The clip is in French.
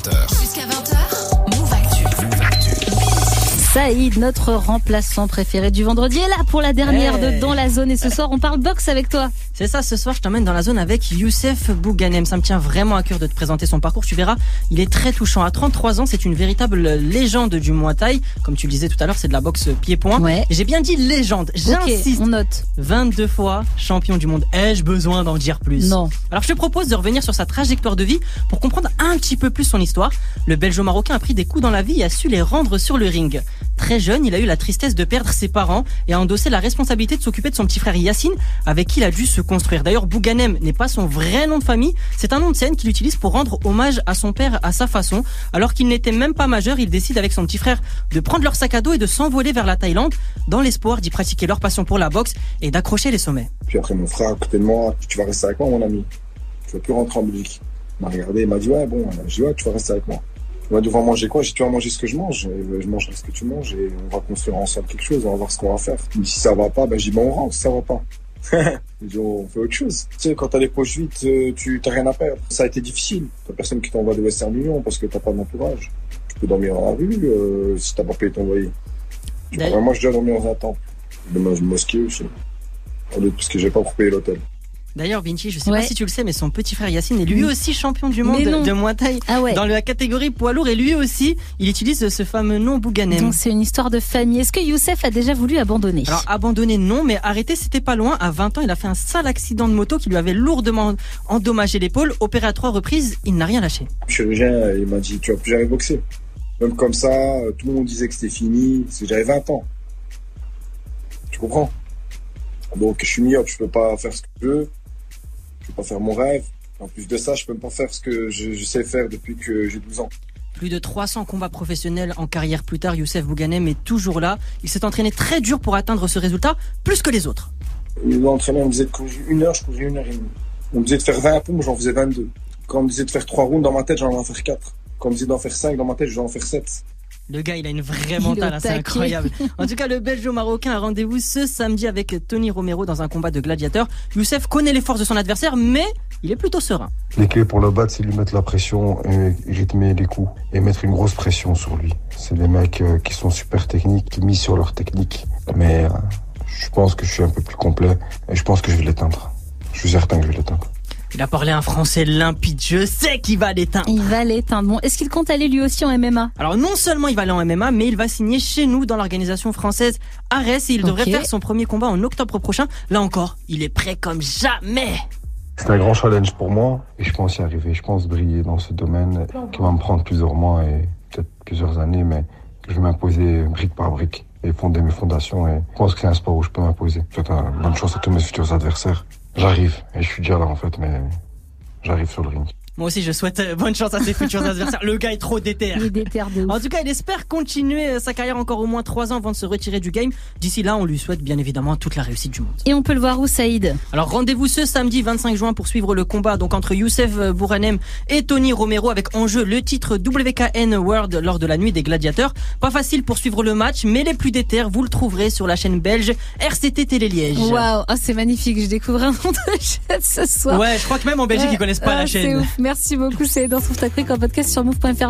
20h. Jusqu'à 20h, Move Actu. Move Actu. Saïd, notre remplaçant préféré du vendredi, est là pour la dernière Hey. de Dans la Zone. Et ce soir, on parle boxe avec toi. C'est ça, ce soir je t'emmène dans la zone avec Youssef Bouganem. Ça me tient vraiment à cœur de te présenter son parcours. Tu verras, il est très touchant. À 33 ans, c'est une véritable légende du Muay Thai. Comme tu le disais tout à l'heure, c'est de la boxe pied-point. Ouais. J'ai bien dit légende, j'insiste. on note. 22 fois champion du monde. Ai-je besoin d'en dire plus? Non. Alors je te propose de revenir sur sa trajectoire de vie pour comprendre un petit peu plus son histoire. Le Belgeo-Marocain a pris des coups dans la vie et a su les rendre sur le ring. Très jeune, il a eu la tristesse de perdre ses parents et a endossé la responsabilité de s'occuper de son petit frère Yacine avec qui il a dû se D'ailleurs, Bouganem n'est pas son vrai nom de famille, c'est un nom de scène qu'il utilise pour rendre hommage à son père à sa façon. Alors qu'il n'était même pas majeur, il décide avec son petit frère de prendre leur sac à dos et de s'envoler vers la Thaïlande dans l'espoir d'y pratiquer leur passion pour la boxe et d'accrocher les sommets. Puis après, mon frère à côté de moi, tu vas rester avec moi, mon ami. Tu vas plus rentrer en Belgique. Il m'a regardé, il m'a dit, ouais, bon, dis, ouais, tu vas rester avec moi. Dit, on va manger quoi? J'ai dit, tu vas manger ce que je mange. Et je mangerai ce que tu manges et on va construire ensemble quelque chose, on va voir ce qu'on va faire. Dit, si ça va pas, ben, j'ai dit, bon, on rentre, si ça va pas. Il dit, on fait autre chose. Tu sais, quand t'as des poches vides, euh, tu t'as rien à perdre. Ça a été difficile. T'as personne qui t'envoie de Western Union parce que t'as pas d'entourage. Tu peux dormir dans la rue euh, si t'as pas payé ton loyer. Moi, je dois dormir dans un temple. Demain, je mosquée aussi. Parce que j'ai pas pour payer l'hôtel. D'ailleurs, Vinci, je sais Ouais. pas si tu le sais, mais son petit frère Yacine est lui aussi champion du monde de Muay Thai Ah ouais. dans la catégorie poids lourd et lui aussi, il utilise ce fameux nom Bouganem. Donc c'est une histoire de famille. Est-ce que Youssef a déjà voulu abandonner? Alors abandonné non, mais arrêté c'était pas loin. À 20 ans, il a fait un sale accident de moto qui lui avait lourdement endommagé l'épaule. Opéré à trois reprises, il n'a rien lâché. Le chirurgien, il m'a dit, tu vas plus jamais boxer. Même comme ça, euh, tout le monde disait que c'était fini. C'est j'avais 20 ans. Tu comprends? Donc je suis myope, je peux pas faire ce que je veux. Je pas faire mon rêve. En plus de ça, je peux même pas faire ce que je, je sais faire depuis que j'ai 12 ans. Plus de 300 combats professionnels en carrière plus tard, Youssef Bouganem est toujours là. Il s'est entraîné très dur pour atteindre ce résultat, plus que les autres. L'entraîneur me disait de courir une heure, je courais une heure et demie. On me disait de faire 20 pompes, j'en faisais 22. Quand on me disait de faire 3 rounds dans ma tête, j'en en faire 4. Quand on me disait d'en faire 5 dans ma tête, j'en en faire 7. Le gars, il a une vraie mentale, hein, c'est incroyable. En tout cas, le Belgeo-Marocain a rendez-vous ce samedi avec Tony Romero dans un combat de gladiateurs. Youssef connaît les forces de son adversaire, mais il est plutôt serein. Les clés pour le battre, c'est lui mettre la pression et rythmer les coups et mettre une grosse pression sur lui. C'est des mecs euh, qui sont super techniques, qui misent sur leur technique. Mais euh, je pense que je suis un peu plus complet et je pense que je vais l'éteindre. Je suis certain que je vais l'éteindre. Il a parlé un français limpide, je sais qu'il va l'éteindre. Il va l'éteindre. Bon, est-ce qu'il compte aller lui aussi en MMA Alors non seulement il va aller en MMA, mais il va signer chez nous dans l'organisation française Ares et il devrait faire son premier combat en octobre prochain. Là encore, il est prêt comme jamais. C'est un grand challenge pour moi et je pense y arriver. Je pense briller dans ce domaine qui va me prendre plusieurs mois et peut-être plusieurs années, mais que je vais m'imposer brique par brique et fonder mes fondations. Et je pense que c'est un sport où je peux m'imposer. Je souhaite euh, bonne chance à tous mes futurs adversaires. J'arrive et je suis déjà là en fait, mais j'arrive sur le ring. Moi aussi, je souhaite euh, bonne chance à ses futurs adversaires. Le gars est trop déter. Il est déter de ouf. En tout cas, il espère continuer euh, sa carrière encore au moins 3 ans avant de se retirer du game. D'ici là, on lui souhaite bien évidemment toute la réussite du monde. Et on peut le voir où, Saïd? Alors rendez-vous ce samedi 25 juin pour suivre le combat donc entre Youssef euh, Bouranem et Tony Romero avec en jeu le titre WKN World lors de la nuit des gladiateurs. Pas facile pour suivre le match, mais les plus déter, vous le trouverez sur la chaîne belge RCT Télé Liège. Waouh, oh, c'est magnifique. Je découvre un nom de chaîne ce soir. Ouais, je crois que même en Belgique, ils connaissent pas la chaîne. Merci beaucoup. C'est dans son en podcast sur move.fr.